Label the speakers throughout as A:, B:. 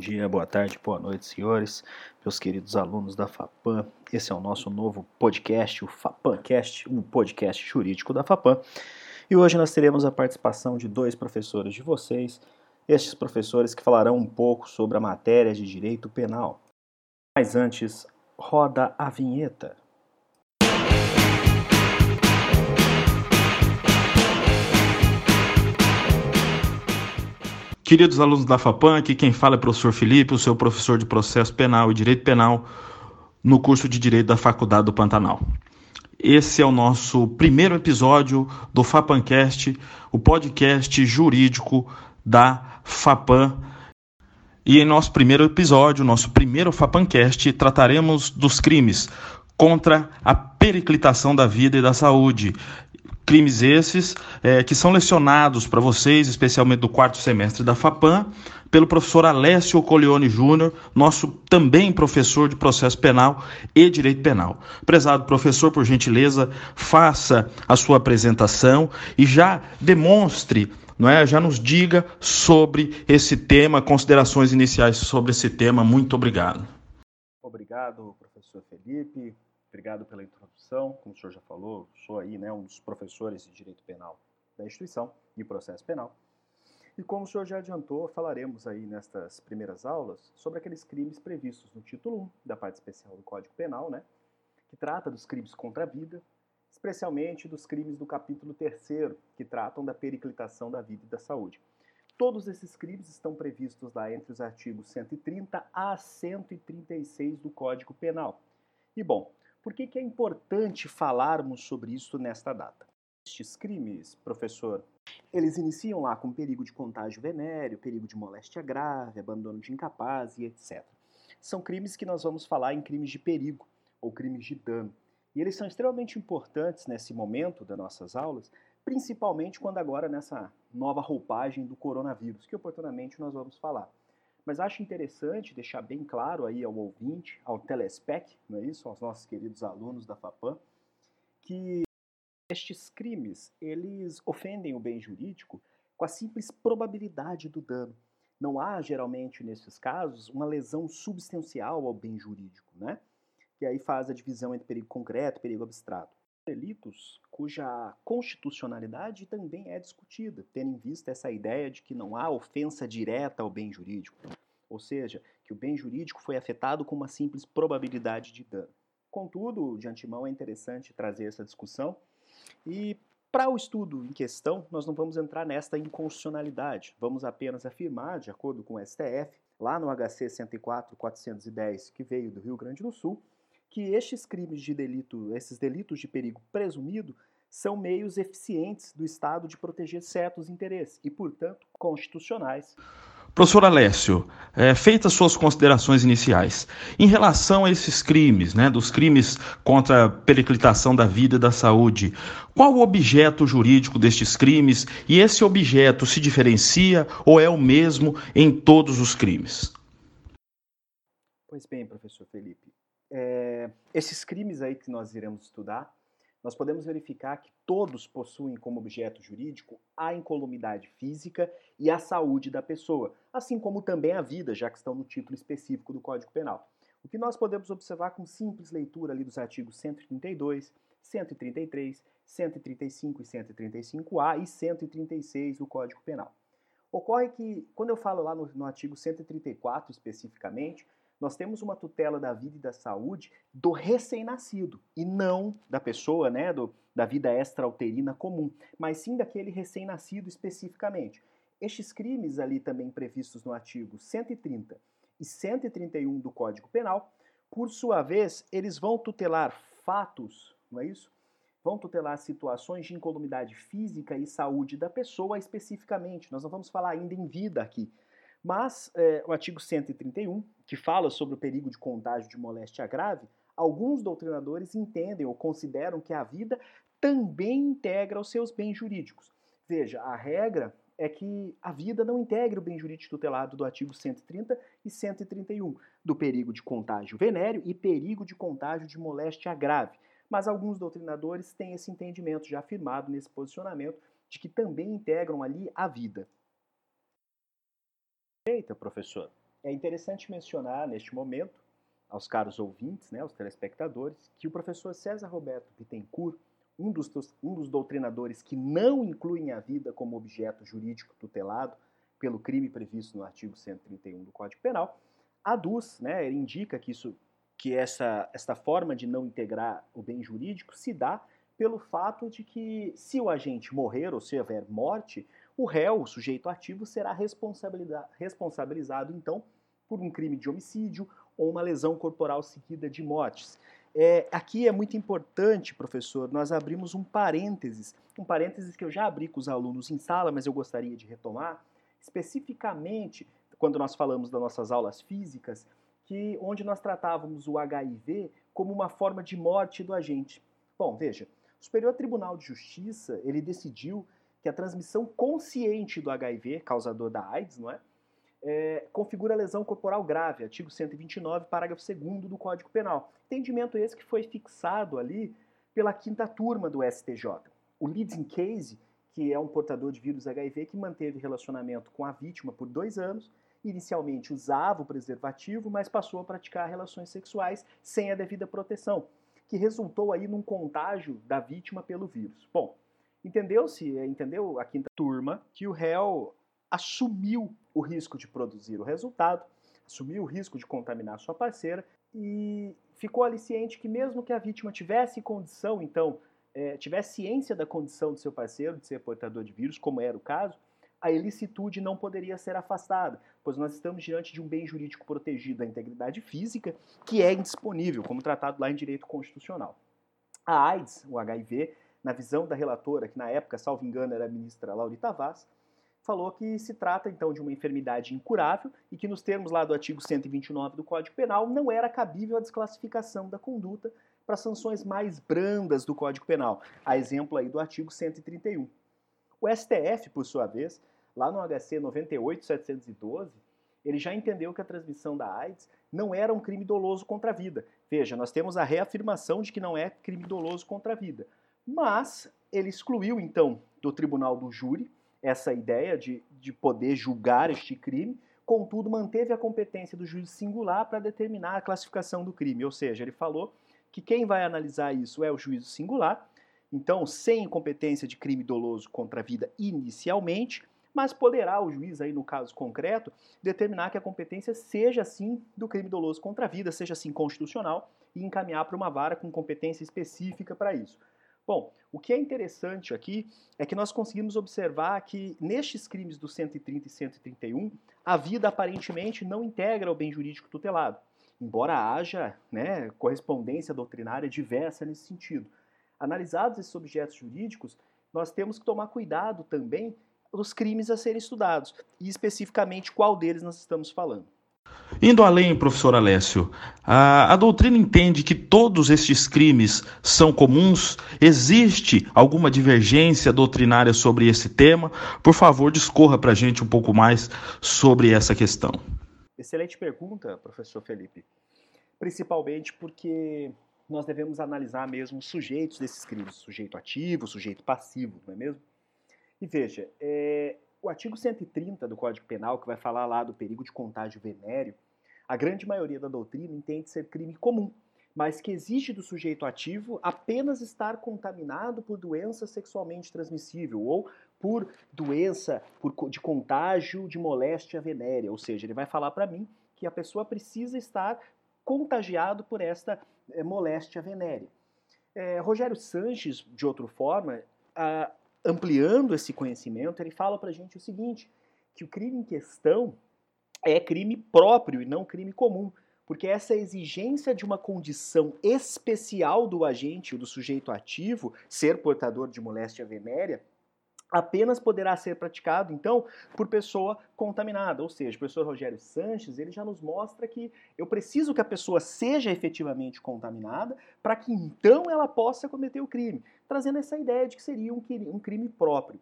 A: Bom dia, boa tarde, boa noite, senhores, meus queridos alunos da FAPAM. Esse é o nosso novo podcast, o FAPAMcast, um podcast jurídico da FAPAM. E hoje nós teremos a participação de dois professores de vocês, estes professores que falarão um pouco sobre a matéria de direito penal. Mas antes, roda a vinheta.
B: Queridos alunos da FAPAM, aqui quem fala é o professor Felipe, o seu professor de processo penal e direito penal no curso de Direito da Faculdade do Pantanal. Esse é o nosso primeiro episódio do FAPANcast, o podcast jurídico da FAPAM. E em nosso primeiro episódio, nosso primeiro FAPANcast, trataremos dos crimes contra a periclitação da vida e da saúde, Crimes esses é, que são lecionados para vocês, especialmente do quarto semestre da FAPAM, pelo professor Alessio Colione Júnior, nosso também professor de processo penal e direito penal. Prezado professor, por gentileza, faça a sua apresentação e já demonstre, não é, já nos diga sobre esse tema, considerações iniciais sobre esse tema. Muito obrigado.
A: Obrigado, professor Felipe. Obrigado pela introdução. Como o senhor já falou, sou aí né, um dos professores de direito penal da instituição e processo penal. E como o senhor já adiantou, falaremos aí nestas primeiras aulas sobre aqueles crimes previstos no título 1 da parte especial do Código Penal, né, que trata dos crimes contra a vida, especialmente dos crimes do capítulo 3 que tratam da periclitação da vida e da saúde. Todos esses crimes estão previstos lá entre os artigos 130 a 136 do Código Penal. E bom, por que, que é importante falarmos sobre isso nesta data? Estes crimes, professor, eles iniciam lá com perigo de contágio venéreo, perigo de moléstia grave, abandono de incapaz e etc. São crimes que nós vamos falar em crimes de perigo ou crimes de dano. E eles são extremamente importantes nesse momento das nossas aulas, principalmente quando agora nessa nova roupagem do coronavírus, que oportunamente nós vamos falar. Mas acho interessante deixar bem claro aí ao ouvinte, ao telespec, não é isso, aos nossos queridos alunos da FAPAM, que estes crimes, eles ofendem o bem jurídico com a simples probabilidade do dano. Não há, geralmente, nesses casos, uma lesão substancial ao bem jurídico, né? Que aí faz a divisão entre perigo concreto e perigo abstrato. Delitos cuja constitucionalidade também é discutida, tendo em vista essa ideia de que não há ofensa direta ao bem jurídico ou seja, que o bem jurídico foi afetado com uma simples probabilidade de dano. Contudo, de antemão é interessante trazer essa discussão e para o estudo em questão, nós não vamos entrar nesta inconstitucionalidade, vamos apenas afirmar, de acordo com o STF, lá no HC 104.410, que veio do Rio Grande do Sul, que estes crimes de delito, esses delitos de perigo presumido, são meios eficientes do Estado de proteger certos interesses e, portanto, constitucionais.
B: Professor Alessio, é, feitas suas considerações iniciais, em relação a esses crimes, né, dos crimes contra a periclitação da vida e da saúde, qual o objeto jurídico destes crimes e esse objeto se diferencia ou é o mesmo em todos os crimes?
A: Pois bem, professor Felipe, é, esses crimes aí que nós iremos estudar, nós podemos verificar que todos possuem como objeto jurídico a incolumidade física e a saúde da pessoa, assim como também a vida, já que estão no título específico do Código Penal. O que nós podemos observar com simples leitura ali dos artigos 132, 133, 135 e 135A e 136 do Código Penal. Ocorre que, quando eu falo lá no, no artigo 134 especificamente, nós temos uma tutela da vida e da saúde do recém-nascido e não da pessoa, né, do, da vida extrauterina comum, mas sim daquele recém-nascido especificamente. Estes crimes ali também previstos no artigo 130 e 131 do Código Penal, por sua vez, eles vão tutelar fatos, não é isso? Vão tutelar situações de incolumidade física e saúde da pessoa especificamente. Nós não vamos falar ainda em vida aqui, mas é, o artigo 131, que fala sobre o perigo de contágio de moléstia grave, alguns doutrinadores entendem ou consideram que a vida também integra os seus bens jurídicos. Veja, a regra é que a vida não integra o bem jurídico tutelado do artigo 130 e 131, do perigo de contágio venéreo e perigo de contágio de moléstia grave. Mas alguns doutrinadores têm esse entendimento já afirmado nesse posicionamento de que também integram ali a vida. Eita, professor. É interessante mencionar neste momento, aos caros ouvintes, né, aos telespectadores, que o professor César Roberto Bittencourt, um dos, um dos doutrinadores que não incluem a vida como objeto jurídico tutelado pelo crime previsto no artigo 131 do Código Penal, aduz, né, ele indica que, isso, que essa, essa forma de não integrar o bem jurídico se dá pelo fato de que, se o agente morrer ou se houver morte, o réu, o sujeito ativo, será responsabilizado, então, por um crime de homicídio ou uma lesão corporal seguida de mortes. É, aqui é muito importante, professor, nós abrimos um parênteses, um parênteses que eu já abri com os alunos em sala, mas eu gostaria de retomar, especificamente quando nós falamos das nossas aulas físicas, que onde nós tratávamos o HIV como uma forma de morte do agente. Bom, veja, o Superior Tribunal de Justiça, ele decidiu que a transmissão consciente do HIV, causador da AIDS, não é? é configura lesão corporal grave, artigo 129, parágrafo 2 do Código Penal. Entendimento esse que foi fixado ali pela quinta turma do STJ. O leading case, que é um portador de vírus HIV que manteve relacionamento com a vítima por dois anos, inicialmente usava o preservativo, mas passou a praticar relações sexuais sem a devida proteção, que resultou aí num contágio da vítima pelo vírus. Bom, Entendeu-se, entendeu a quinta turma, que o réu assumiu o risco de produzir o resultado, assumiu o risco de contaminar sua parceira e ficou aliciente que mesmo que a vítima tivesse condição, então, é, tivesse ciência da condição do seu parceiro de ser portador de vírus, como era o caso, a ilicitude não poderia ser afastada, pois nós estamos diante de um bem jurídico protegido, a integridade física, que é indisponível, como tratado lá em direito constitucional. A AIDS, o HIV, na visão da relatora, que na época, salvo engano, era a ministra Laurita Vaz, falou que se trata então de uma enfermidade incurável e que nos termos lá do artigo 129 do Código Penal não era cabível a desclassificação da conduta para sanções mais brandas do Código Penal, a exemplo aí do artigo 131. O STF, por sua vez, lá no HC 98712, ele já entendeu que a transmissão da AIDS não era um crime doloso contra a vida. Veja, nós temos a reafirmação de que não é crime doloso contra a vida mas ele excluiu, então, do tribunal do júri essa ideia de, de poder julgar este crime, contudo, manteve a competência do juiz singular para determinar a classificação do crime. Ou seja, ele falou que quem vai analisar isso é o juízo singular, então, sem competência de crime doloso contra a vida inicialmente, mas poderá o juiz, aí no caso concreto, determinar que a competência seja sim do crime doloso contra a vida, seja assim constitucional, e encaminhar para uma vara com competência específica para isso. Bom, o que é interessante aqui é que nós conseguimos observar que nestes crimes do 130 e 131, a vida aparentemente não integra o bem jurídico tutelado, embora haja né, correspondência doutrinária diversa nesse sentido. Analisados esses objetos jurídicos, nós temos que tomar cuidado também dos crimes a serem estudados, e especificamente qual deles nós estamos falando.
B: Indo além, professor Alessio, a, a, doutrina entende que todos estes crimes são comuns? Existe alguma divergência doutrinária sobre esse tema? Por favor, discorra para a gente um pouco mais sobre essa questão.
A: Excelente pergunta, professor Felipe. Principalmente porque nós devemos analisar mesmo os sujeitos desses crimes, sujeito ativo, sujeito passivo, não é mesmo? E veja, é, o artigo 130 do Código Penal, que vai falar lá do perigo de contágio venéreo, a grande maioria da doutrina entende ser crime comum, mas que exige do sujeito ativo apenas estar contaminado por doença sexualmente transmissível ou por doença por, de contágio de moléstia venérea. Ou seja, ele vai falar para mim que a pessoa precisa estar contagiado por esta é, moléstia venérea. É, Rogério Sanches, de outra forma, a, ampliando esse conhecimento, ele fala para a gente o seguinte, que o crime em questão é crime próprio e não crime comum, porque essa exigência de uma condição especial do agente, do sujeito ativo, ser portador de moléstia venérea, apenas poderá ser praticado, então, por pessoa contaminada. Ou seja, o professor Rogério Sanches, ele já nos mostra que eu preciso que a pessoa seja efetivamente contaminada para que então ela possa cometer o crime, trazendo essa ideia de que seria um crime próprio.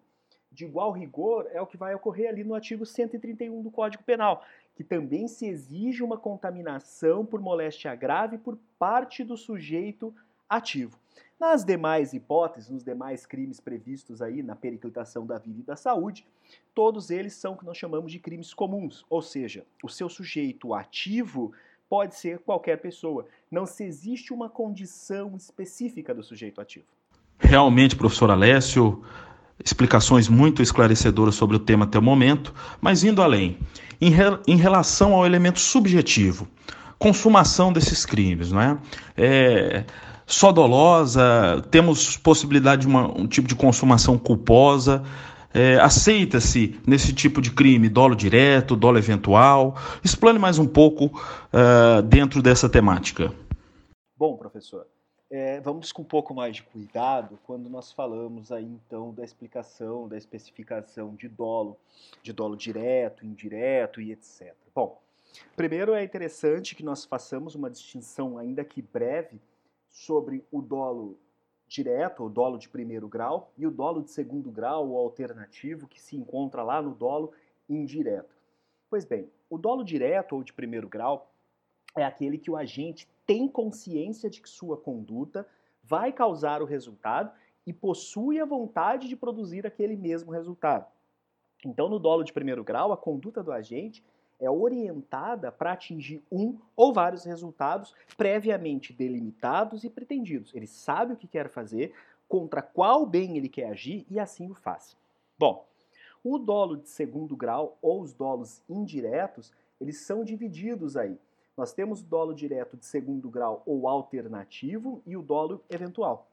A: De igual rigor é o que vai ocorrer ali no artigo 131 do Código Penal, que também se exige uma contaminação por moléstia grave por parte do sujeito ativo. Nas demais hipóteses, nos demais crimes previstos aí na periclitação da vida e da saúde, todos eles são o que nós chamamos de crimes comuns, ou seja, o seu sujeito ativo pode ser qualquer pessoa. Não se existe uma condição específica do sujeito ativo.
B: Realmente, professor Alessio, explicações muito esclarecedoras sobre o tema até o momento, mas indo além, em, re, em relação ao elemento subjetivo, consumação desses crimes, não é? é só dolosa, temos possibilidade de uma, um tipo de consumação culposa, é, aceita-se nesse tipo de crime dolo direto, dolo eventual? Explane mais um pouco uh, dentro dessa temática.
A: Bom, professor, é, vamos com um pouco mais de cuidado quando nós falamos aí então da explicação, da especificação de dolo, de dolo direto, indireto e etc. Bom, primeiro é interessante que nós façamos uma distinção, ainda que breve, sobre o dolo direto, o dolo de primeiro grau, e o dolo de segundo grau, o alternativo, que se encontra lá no dolo indireto. Pois bem, o dolo direto ou de primeiro grau é aquele que o agente tem consciência de que sua conduta vai causar o resultado e possui a vontade de produzir aquele mesmo resultado. Então, no dolo de primeiro grau, a conduta do agente é orientada para atingir um ou vários resultados previamente delimitados e pretendidos. Ele sabe o que quer fazer, contra qual bem ele quer agir e assim o faz. Bom, o dolo de segundo grau ou os dolos indiretos, eles são divididos aí. Nós temos o dolo direto de segundo grau ou alternativo e o dolo eventual.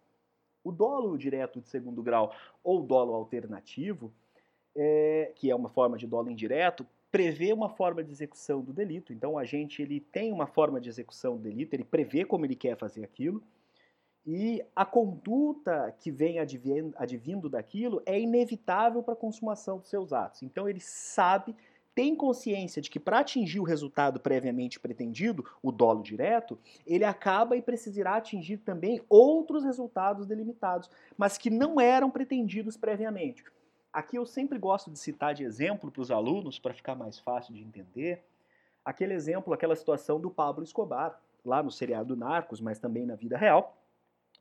A: O dolo direto de segundo grau ou dolo alternativo, é, que é uma forma de dolo indireto, prevê uma forma de execução do delito. Então o agente ele tem uma forma de execução do delito, ele prevê como ele quer fazer aquilo. E a conduta que vem advindo daquilo é inevitável para a consumação dos seus atos. Então ele sabe tem consciência de que para atingir o resultado previamente pretendido, o dolo direto, ele acaba e precisará atingir também outros resultados delimitados, mas que não eram pretendidos previamente. Aqui eu sempre gosto de citar de exemplo para os alunos, para ficar mais fácil de entender, aquele exemplo, aquela situação do Pablo Escobar, lá no seriado Narcos, mas também na vida real,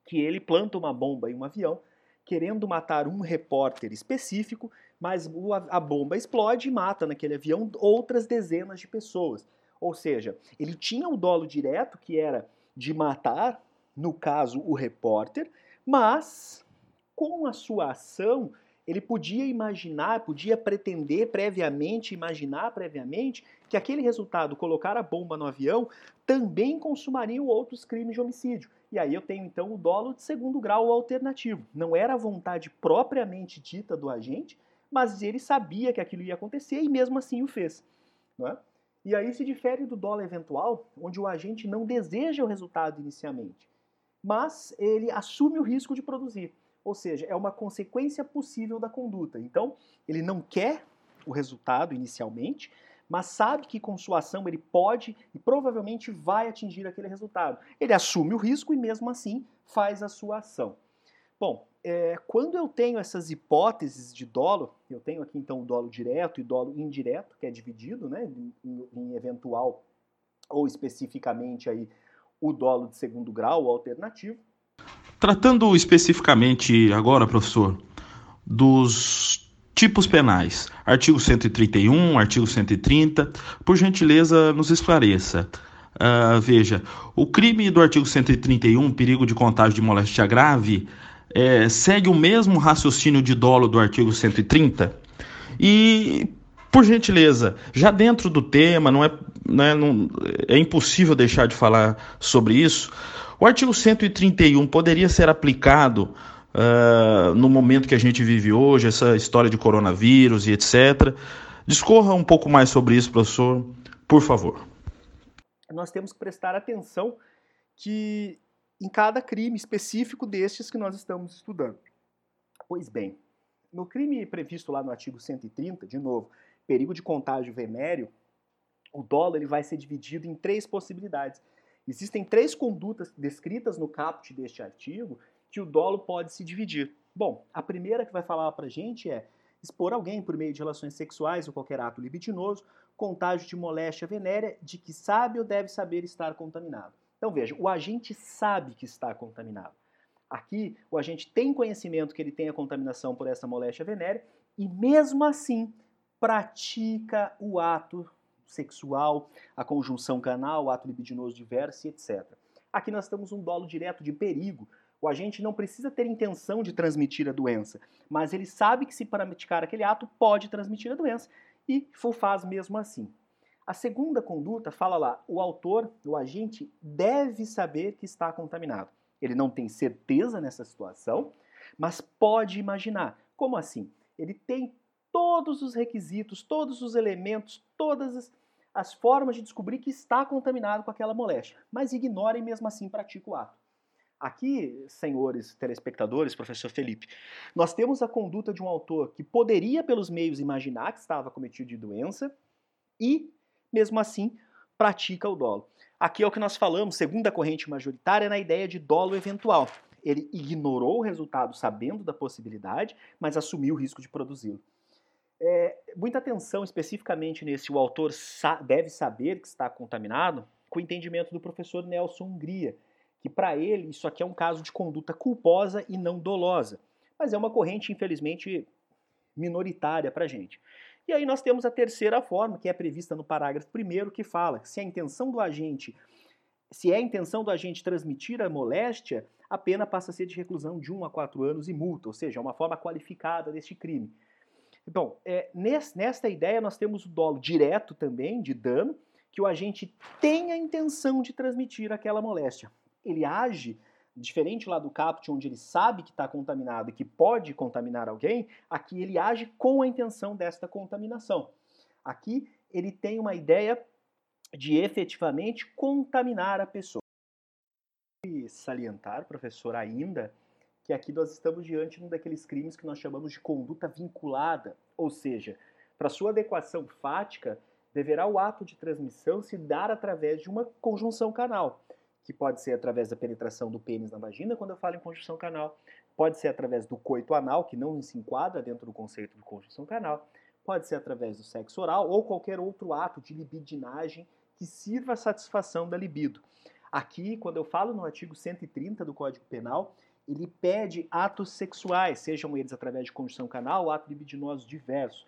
A: que ele planta uma bomba em um avião, querendo matar um repórter específico, mas a bomba explode e mata naquele avião outras dezenas de pessoas. Ou seja, ele tinha o dolo direto, que era de matar, no caso, o repórter, mas com a sua ação, ele podia imaginar, podia pretender previamente, imaginar previamente, que aquele resultado, colocar a bomba no avião, também consumaria outros crimes de homicídio. E aí eu tenho então o dolo de segundo grau alternativo. Não era a vontade propriamente dita do agente, mas ele sabia que aquilo ia acontecer e mesmo assim o fez. É? E aí se difere do dolo eventual, onde o agente não deseja o resultado inicialmente, mas ele assume o risco de produzir. Ou seja, é uma consequência possível da conduta. Então, ele não quer o resultado inicialmente, mas sabe que com sua ação ele pode e provavelmente vai atingir aquele resultado. Ele assume o risco e mesmo assim faz a sua ação. Bom, é, quando eu tenho essas hipóteses de dolo, eu tenho aqui então o dolo direto e dolo indireto, que é dividido né, em, em eventual ou especificamente aí o dolo de segundo grau, o alternativo.
B: Tratando especificamente agora, professor, dos tipos penais, artigo 131, artigo 130, por gentileza, nos esclareça. Uh, veja, o crime do artigo 131, perigo de contágio de moléstia grave, é, segue o mesmo raciocínio de dolo do artigo 130? E, por gentileza, já dentro do tema, não é, não é, não, é impossível deixar de falar sobre isso. O artigo 131 poderia ser aplicado uh, no momento que a gente vive hoje, essa história de coronavírus e etc. Discorra um pouco mais sobre isso, professor, por favor.
A: Nós temos que prestar atenção que em cada crime específico destes que nós estamos estudando. Pois bem, no crime previsto lá no artigo 130, de novo, perigo de contágio venéreo, o dolo ele vai ser dividido em três possibilidades. Existem três condutas descritas no caput deste artigo que o dolo pode se dividir. Bom, a primeira que vai falar para a gente é expor alguém por meio de relações sexuais ou qualquer ato libidinoso, contágio de moléstia venérea de que sabe ou deve saber estar contaminado. Então veja, o agente sabe que está contaminado. Aqui, o agente tem conhecimento que ele tem a contaminação por essa moléstia venérea e, mesmo assim, pratica o ato sexual, a conjunção canal, o ato libidinoso diverso, etc. Aqui nós temos um dolo direto de perigo. O agente não precisa ter intenção de transmitir a doença, mas ele sabe que se praticar aquele ato pode transmitir a doença e faz mesmo assim. A segunda conduta fala lá, o autor, o agente, deve saber que está contaminado. Ele não tem certeza nessa situação, mas pode imaginar. Como assim? Ele tem todos os requisitos, todos os elementos, todas as, as formas de descobrir que está contaminado com aquela moléstia, mas ignora e mesmo assim pratica o ato. Aqui, senhores telespectadores, professor Felipe, nós temos a conduta de um autor que poderia, pelos meios, imaginar que estava cometido de doença e, mesmo assim, pratica o dolo. Aqui é o que nós falamos, segundo a corrente majoritária, na ideia de dolo eventual. Ele ignorou o resultado sabendo da possibilidade, mas assumiu o risco de produzi-lo. É, muita atenção especificamente nesse o autor sa deve saber que está contaminado, com o entendimento do professor Nelson Hungria, que para ele isso aqui é um caso de conduta culposa e não dolosa. Mas é uma corrente, infelizmente, minoritária para gente. E aí nós temos a terceira forma, que é prevista no parágrafo 1 que fala que se a intenção do agente, se é a intenção do agente transmitir a moléstia, a pena passa a ser de reclusão de 1 a 4 anos e multa, ou seja, é uma forma qualificada deste crime. Então, é, nesta ideia nós temos o dolo direto também, de dano, que o agente tem a intenção de transmitir aquela moléstia. Ele age Diferente lá do CAPT, onde ele sabe que está contaminado e que pode contaminar alguém, aqui ele age com a intenção desta contaminação. Aqui ele tem uma ideia de efetivamente contaminar a pessoa. E salientar, professor, ainda que aqui nós estamos diante de um daqueles crimes que nós chamamos de conduta vinculada, ou seja, para sua adequação fática, deverá o ato de transmissão se dar através de uma conjunção canal que pode ser através da penetração do pênis na vagina, quando eu falo em conjunção canal, pode ser através do coito anal, que não se enquadra dentro do conceito de conjunção canal, pode ser através do sexo oral ou qualquer outro ato de libidinagem que sirva à satisfação da libido. Aqui, quando eu falo no artigo 130 do Código Penal, ele pede atos sexuais, sejam eles através de conjunção canal ou atos libidinosos diversos.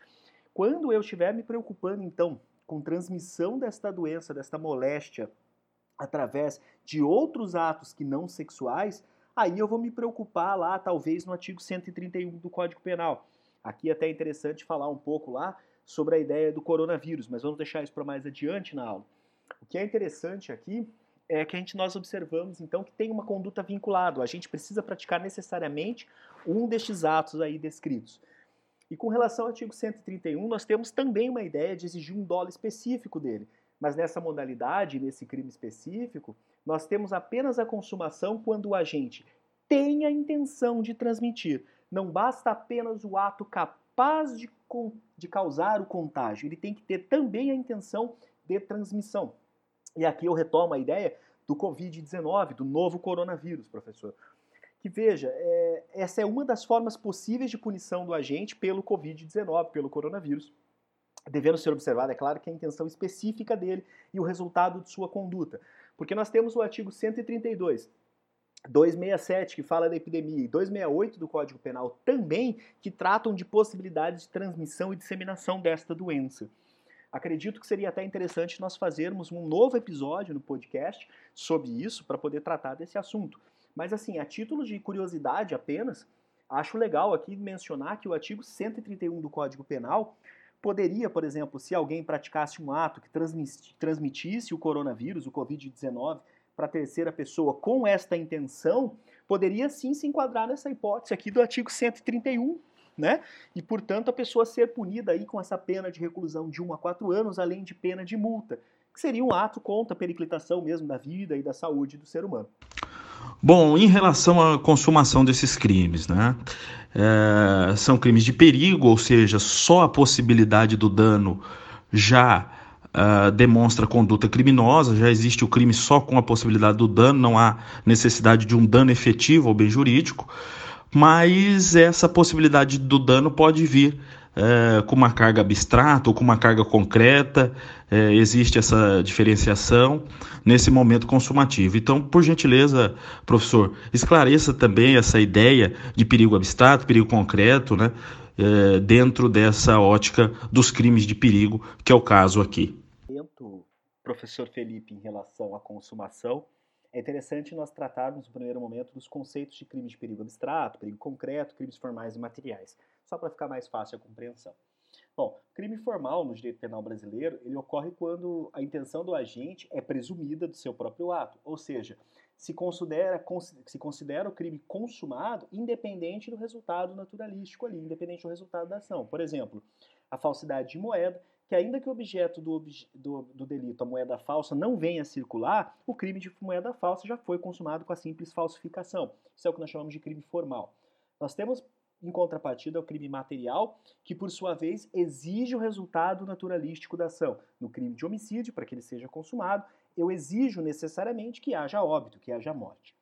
A: Quando eu estiver me preocupando, então, com transmissão desta doença, desta moléstia através de outros atos que não sexuais, aí eu vou me preocupar lá, talvez no artigo 131 do Código Penal. Aqui é até é interessante falar um pouco lá sobre a ideia do coronavírus, mas vamos deixar isso para mais adiante na aula. O que é interessante aqui é que a gente nós observamos então que tem uma conduta vinculada. A gente precisa praticar necessariamente um destes atos aí descritos. E com relação ao artigo 131, nós temos também uma ideia de exigir um dolo específico dele. Mas nessa modalidade, nesse crime específico, nós temos apenas a consumação quando o agente tem a intenção de transmitir. Não basta apenas o ato capaz de, de causar o contágio, ele tem que ter também a intenção de transmissão. E aqui eu retomo a ideia do Covid-19, do novo coronavírus, professor. Que veja, é, essa é uma das formas possíveis de punição do agente pelo Covid-19, pelo coronavírus devendo ser observada, é claro, que a intenção específica dele e o resultado de sua conduta. Porque nós temos o artigo 132, 267, que fala da epidemia, e 268 do Código Penal também, que tratam de possibilidades de transmissão e disseminação desta doença. Acredito que seria até interessante nós fazermos um novo episódio no podcast sobre isso, para poder tratar desse assunto. Mas, assim, a título de curiosidade apenas, acho legal aqui mencionar que o artigo 131 do Código Penal poderia, por exemplo, se alguém praticasse um ato que transmitisse o coronavírus, o Covid-19, para terceira pessoa com esta intenção, poderia sim se enquadrar nessa hipótese aqui do artigo 131, né? E, portanto, a pessoa ser punida aí com essa pena de reclusão de 1 a 4 anos, além de pena de multa, que seria um ato contra a periclitação mesmo da vida e da saúde do ser humano.
B: Bom, em relação à consumação desses crimes, né? É, são crimes de perigo, ou seja, só a possibilidade do dano já uh, demonstra conduta criminosa, já existe o crime só com a possibilidade do dano, não há necessidade de um dano efetivo ao bem jurídico, mas essa possibilidade do dano pode vir é, com uma carga abstrata ou com uma carga concreta, é, existe essa diferenciação nesse momento consumativo. Então, por gentileza, professor, esclareça também essa ideia de perigo abstrato, perigo concreto, né, é, dentro dessa ótica dos crimes de perigo, que é o caso aqui.
A: Professor Felipe, em relação à consumação, é interessante nós tratarmos no primeiro momento dos conceitos de crime de perigo abstrato, perigo concreto, crimes formais e materiais só para ficar mais fácil a compreensão. Bom, crime formal no direito penal brasileiro, ele ocorre quando a intenção do agente é presumida do seu próprio ato, ou seja, se considera, se considera o crime consumado independente do resultado naturalístico ali, independente do resultado da ação. Por exemplo, a falsidade de moeda, que ainda que o objeto do, do, do, delito, a moeda falsa, não venha a circular, o crime de moeda falsa já foi consumado com a simples falsificação. Isso é o que nós chamamos de crime formal. Nós temos em contrapartida, é o crime material, que por sua vez exige o resultado naturalístico da ação. No crime de homicídio, para que ele seja consumado, eu exijo necessariamente que haja óbito, que haja morte.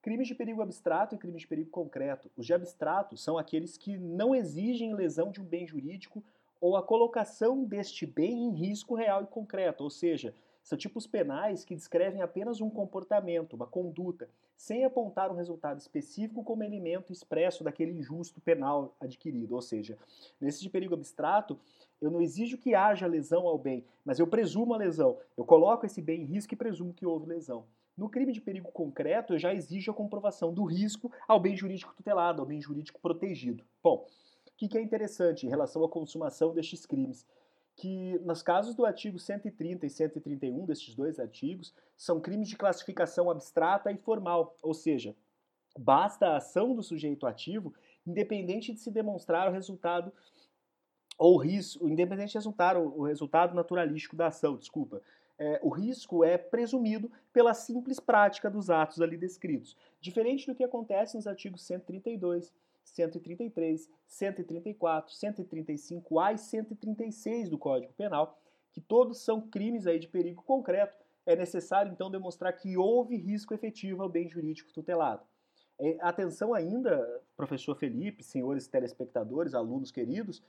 A: Crimes de perigo abstrato e crimes de perigo concreto. Os de abstrato são aqueles que não exigem lesão de um bem jurídico ou a colocação deste bem em risco real e concreto, ou seja, são tipos penais que descrevem apenas um comportamento, uma conduta, sem apontar um resultado específico como elemento expresso daquele injusto penal adquirido. Ou seja, nesse de perigo abstrato, eu não exijo que haja lesão ao bem, mas eu presumo a lesão. Eu coloco esse bem em risco e presumo que houve lesão. No crime de perigo concreto, eu já exijo a comprovação do risco ao bem jurídico tutelado, ao bem jurídico protegido. Bom, o que é interessante em relação à consumação destes crimes? Que nos casos do artigo 130 e 131, destes dois artigos, são crimes de classificação abstrata e formal, ou seja, basta a ação do sujeito ativo, independente de se demonstrar o resultado ou risco, independente de resultar o, resultado naturalístico da ação, desculpa. É, o risco é presumido pela simples prática dos atos ali descritos, diferente do que acontece nos artigos 132 133, 134, 135A e 136 do Código Penal, que todos são crimes aí de perigo concreto. É necessário, então, demonstrar que houve risco efetivo ao bem jurídico tutelado. É, atenção ainda, professor Felipe, senhores telespectadores, alunos queridos,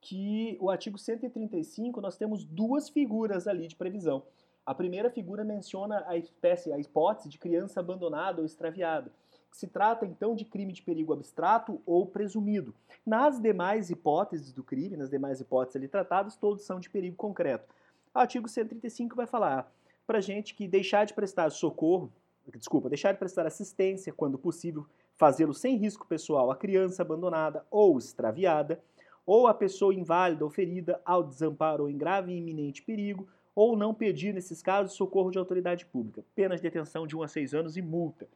A: que o artigo 135 nós temos duas figuras ali de previsão. A primeira figura menciona a espécie, a hipótese de criança abandonada ou extraviada se trata então de crime de perigo abstrato ou presumido. Nas demais hipóteses do crime, nas demais hipóteses ali tratadas, todos são de perigo concreto. O artigo 135 vai falar para gente que deixar de prestar socorro, desculpa, deixar de prestar assistência quando possível, fazê-lo sem risco pessoal à criança abandonada ou extraviada, ou à pessoa inválida ou ferida ao desamparo ou em grave e iminente perigo, ou não pedir, nesses casos, socorro de autoridade pública. Pena de detenção de 1 a 6 anos e multa.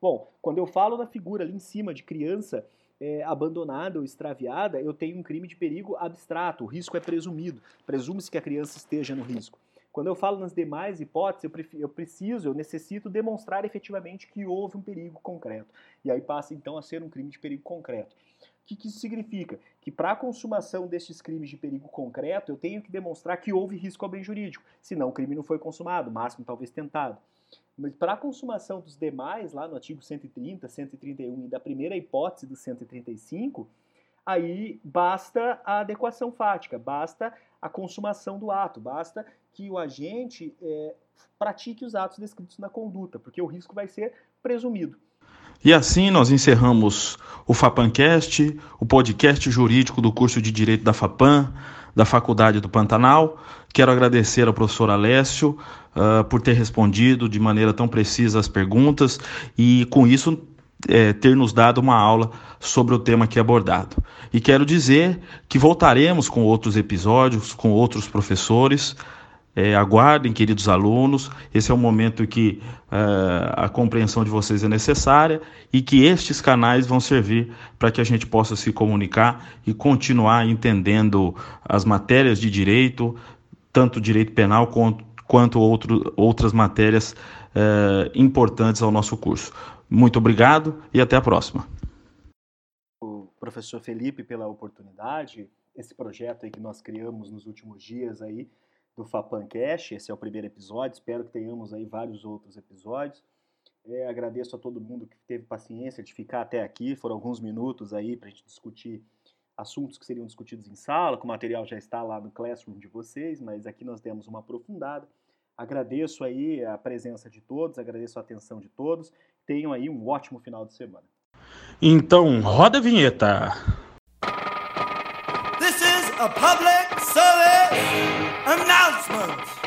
A: Bom, quando eu falo da figura ali em cima de criança é, abandonada ou extraviada, eu tenho um crime de perigo abstrato, o risco é presumido, presume-se que a criança esteja no risco. Quando eu falo nas demais hipóteses, eu, prefiro, eu, preciso, eu necessito demonstrar efetivamente que houve um perigo concreto. E aí passa então a ser um crime de perigo concreto. O que, que isso significa? Que para a consumação destes crimes de perigo concreto, eu tenho que demonstrar que houve risco ao bem jurídico, senão o crime não foi consumado, máximo talvez tentado. Mas para a consumação dos demais, lá no artigo 130, 131 e da primeira hipótese do 135, aí basta a adequação fática, basta a consumação do ato, basta que o agente é, pratique os atos descritos na conduta, porque o risco vai ser presumido.
B: E assim nós encerramos o FAPANcast, o podcast jurídico do curso de Direito da FAPAN, da Faculdade do Pantanal. Quero agradecer ao professor Alessio uh, por ter respondido de maneira tão precisa as perguntas e, com isso, é, ter nos dado uma aula sobre o tema aqui abordado. E quero dizer que voltaremos com outros episódios, com outros professores. É, aguardem, queridos alunos, esse é o momento que é, a compreensão de vocês é necessária e que estes canais vão servir para que a gente possa se comunicar e continuar entendendo as matérias de direito, tanto direito penal quanto, quanto outro, outras matérias é, importantes ao nosso curso. Muito obrigado e até a próxima.
A: Professor Felipe pela oportunidade, esse projeto aí que nós criamos nos últimos dias aí, do Fapancast. Esse é o primeiro episódio, espero que tenhamos aí vários outros episódios. É, agradeço a todo mundo que teve paciência de ficar até aqui, foram alguns minutos aí para a gente discutir assuntos que seriam discutidos em sala, que o material já está lá no classroom de vocês, mas aqui nós demos uma aprofundada. Agradeço aí a presença de todos, agradeço a atenção de todos. Tenham aí um ótimo final de semana.
B: Então, roda a vinheta.
C: This is a public service announcement.